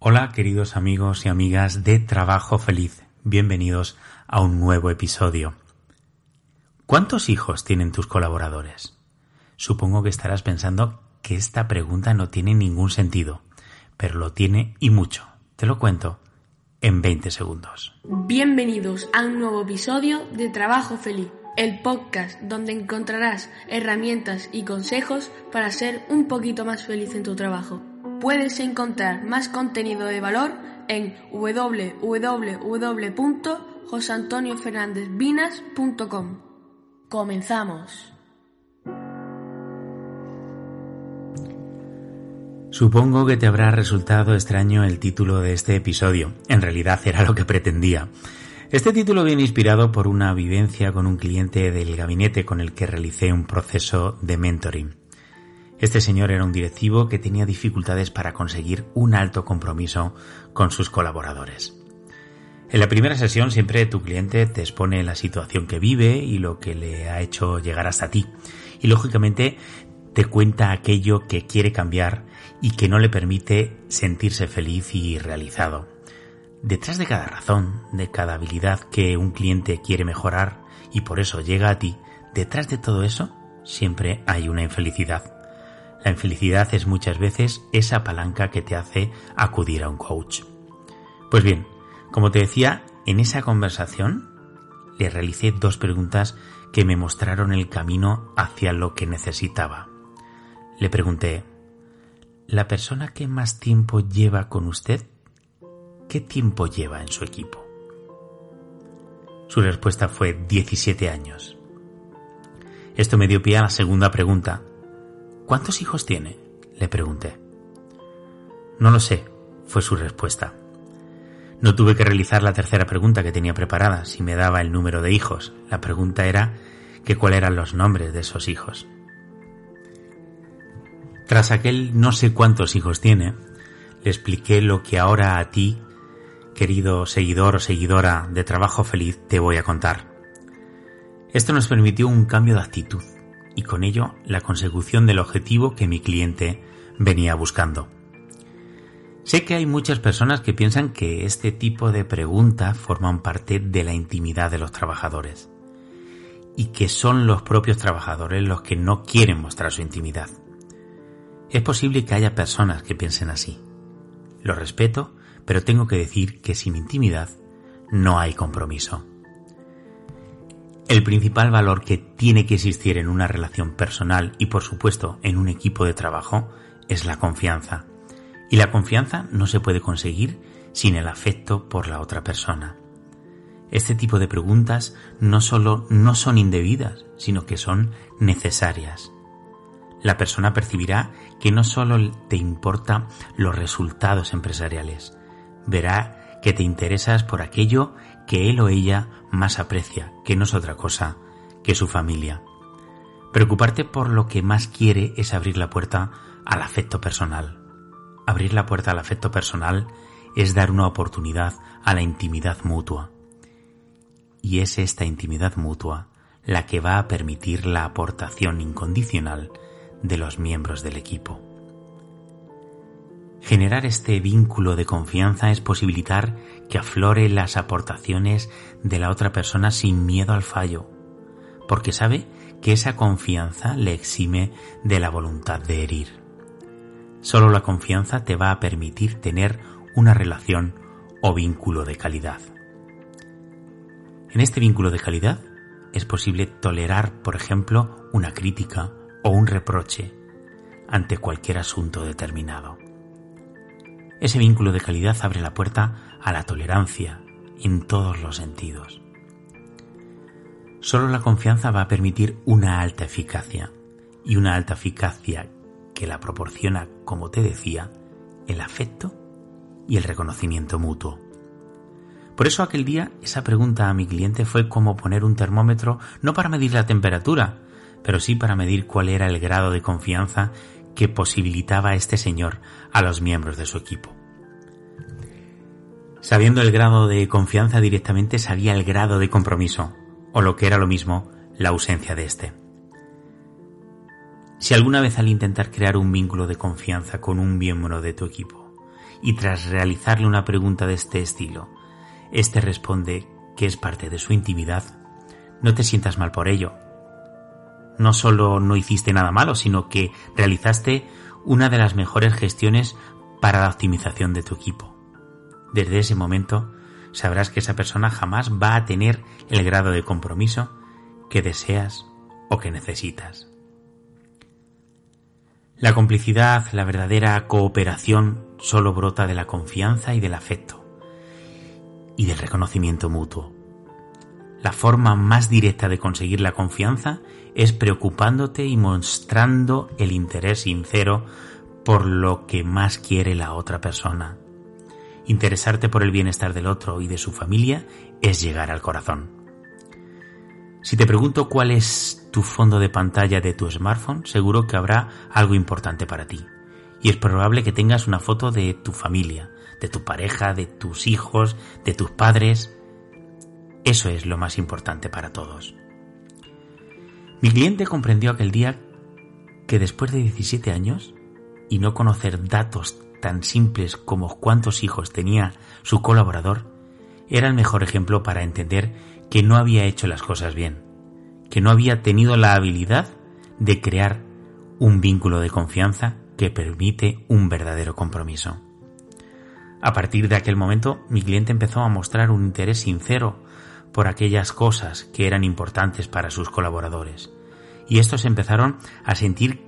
Hola queridos amigos y amigas de Trabajo Feliz, bienvenidos a un nuevo episodio. ¿Cuántos hijos tienen tus colaboradores? Supongo que estarás pensando que esta pregunta no tiene ningún sentido, pero lo tiene y mucho. Te lo cuento en 20 segundos. Bienvenidos a un nuevo episodio de Trabajo Feliz, el podcast donde encontrarás herramientas y consejos para ser un poquito más feliz en tu trabajo. Puedes encontrar más contenido de valor en www.josantoniofernandezvinas.com. Comenzamos. Supongo que te habrá resultado extraño el título de este episodio. En realidad era lo que pretendía. Este título viene inspirado por una vivencia con un cliente del gabinete con el que realicé un proceso de mentoring. Este señor era un directivo que tenía dificultades para conseguir un alto compromiso con sus colaboradores. En la primera sesión siempre tu cliente te expone la situación que vive y lo que le ha hecho llegar hasta ti. Y lógicamente te cuenta aquello que quiere cambiar y que no le permite sentirse feliz y realizado. Detrás de cada razón, de cada habilidad que un cliente quiere mejorar y por eso llega a ti, detrás de todo eso siempre hay una infelicidad. La infelicidad es muchas veces esa palanca que te hace acudir a un coach. Pues bien, como te decía, en esa conversación le realicé dos preguntas que me mostraron el camino hacia lo que necesitaba. Le pregunté, ¿la persona que más tiempo lleva con usted, qué tiempo lleva en su equipo? Su respuesta fue 17 años. Esto me dio pie a la segunda pregunta, ¿Cuántos hijos tiene? le pregunté. No lo sé, fue su respuesta. No tuve que realizar la tercera pregunta que tenía preparada, si me daba el número de hijos. La pregunta era que cuáles eran los nombres de esos hijos. Tras aquel no sé cuántos hijos tiene, le expliqué lo que ahora a ti, querido seguidor o seguidora de Trabajo Feliz, te voy a contar. Esto nos permitió un cambio de actitud y con ello la consecución del objetivo que mi cliente venía buscando. Sé que hay muchas personas que piensan que este tipo de preguntas forman parte de la intimidad de los trabajadores y que son los propios trabajadores los que no quieren mostrar su intimidad. Es posible que haya personas que piensen así. Lo respeto, pero tengo que decir que sin intimidad no hay compromiso. El principal valor que tiene que existir en una relación personal y por supuesto en un equipo de trabajo es la confianza. Y la confianza no se puede conseguir sin el afecto por la otra persona. Este tipo de preguntas no solo no son indebidas, sino que son necesarias. La persona percibirá que no solo te importan los resultados empresariales, verá que te interesas por aquello que él o ella más aprecia, que no es otra cosa que su familia. Preocuparte por lo que más quiere es abrir la puerta al afecto personal. Abrir la puerta al afecto personal es dar una oportunidad a la intimidad mutua. Y es esta intimidad mutua la que va a permitir la aportación incondicional de los miembros del equipo. Generar este vínculo de confianza es posibilitar que aflore las aportaciones de la otra persona sin miedo al fallo, porque sabe que esa confianza le exime de la voluntad de herir. Solo la confianza te va a permitir tener una relación o vínculo de calidad. En este vínculo de calidad es posible tolerar, por ejemplo, una crítica o un reproche ante cualquier asunto determinado. Ese vínculo de calidad abre la puerta a la tolerancia en todos los sentidos. Solo la confianza va a permitir una alta eficacia y una alta eficacia que la proporciona, como te decía, el afecto y el reconocimiento mutuo. Por eso aquel día esa pregunta a mi cliente fue como poner un termómetro no para medir la temperatura, pero sí para medir cuál era el grado de confianza que posibilitaba este señor a los miembros de su equipo. Sabiendo el grado de confianza directamente sabía el grado de compromiso, o lo que era lo mismo, la ausencia de este. Si alguna vez al intentar crear un vínculo de confianza con un miembro de tu equipo y tras realizarle una pregunta de este estilo, éste responde que es parte de su intimidad, no te sientas mal por ello. No solo no hiciste nada malo, sino que realizaste una de las mejores gestiones para la optimización de tu equipo. Desde ese momento sabrás que esa persona jamás va a tener el grado de compromiso que deseas o que necesitas. La complicidad, la verdadera cooperación, solo brota de la confianza y del afecto y del reconocimiento mutuo. La forma más directa de conseguir la confianza es preocupándote y mostrando el interés sincero por lo que más quiere la otra persona. Interesarte por el bienestar del otro y de su familia es llegar al corazón. Si te pregunto cuál es tu fondo de pantalla de tu smartphone, seguro que habrá algo importante para ti. Y es probable que tengas una foto de tu familia, de tu pareja, de tus hijos, de tus padres. Eso es lo más importante para todos. Mi cliente comprendió aquel día que después de 17 años y no conocer datos tan simples como cuántos hijos tenía su colaborador, era el mejor ejemplo para entender que no había hecho las cosas bien, que no había tenido la habilidad de crear un vínculo de confianza que permite un verdadero compromiso. A partir de aquel momento, mi cliente empezó a mostrar un interés sincero por aquellas cosas que eran importantes para sus colaboradores, y estos empezaron a sentir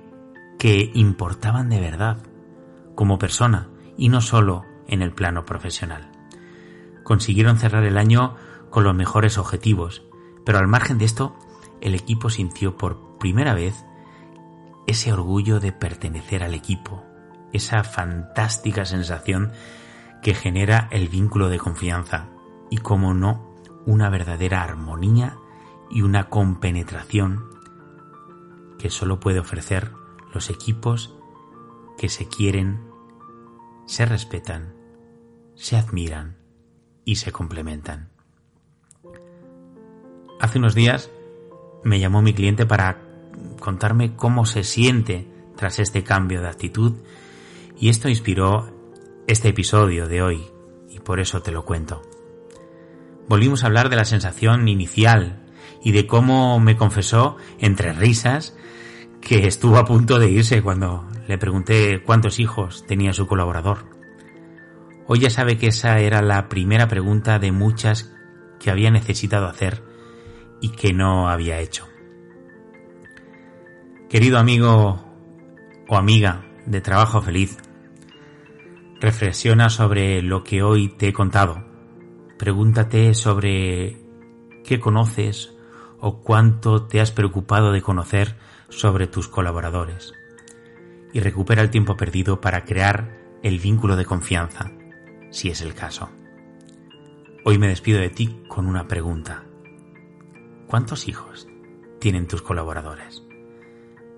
que importaban de verdad, como persona y no solo en el plano profesional. Consiguieron cerrar el año con los mejores objetivos, pero al margen de esto, el equipo sintió por primera vez ese orgullo de pertenecer al equipo, esa fantástica sensación que genera el vínculo de confianza y, como no, una verdadera armonía y una compenetración que solo puede ofrecer los equipos que se quieren, se respetan, se admiran y se complementan. Hace unos días me llamó mi cliente para contarme cómo se siente tras este cambio de actitud y esto inspiró este episodio de hoy y por eso te lo cuento. Volvimos a hablar de la sensación inicial y de cómo me confesó entre risas que estuvo a punto de irse cuando le pregunté cuántos hijos tenía su colaborador. Hoy ya sabe que esa era la primera pregunta de muchas que había necesitado hacer y que no había hecho. Querido amigo o amiga de trabajo feliz, reflexiona sobre lo que hoy te he contado. Pregúntate sobre qué conoces o cuánto te has preocupado de conocer sobre tus colaboradores y recupera el tiempo perdido para crear el vínculo de confianza, si es el caso. Hoy me despido de ti con una pregunta. ¿Cuántos hijos tienen tus colaboradores?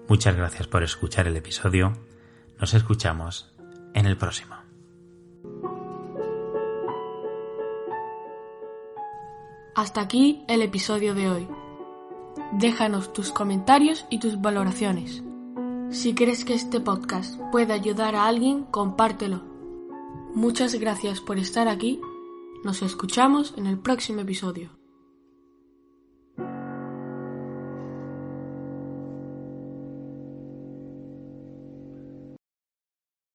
Muchas gracias por escuchar el episodio. Nos escuchamos en el próximo. Hasta aquí el episodio de hoy. Déjanos tus comentarios y tus valoraciones. Si crees que este podcast puede ayudar a alguien, compártelo. Muchas gracias por estar aquí. Nos escuchamos en el próximo episodio.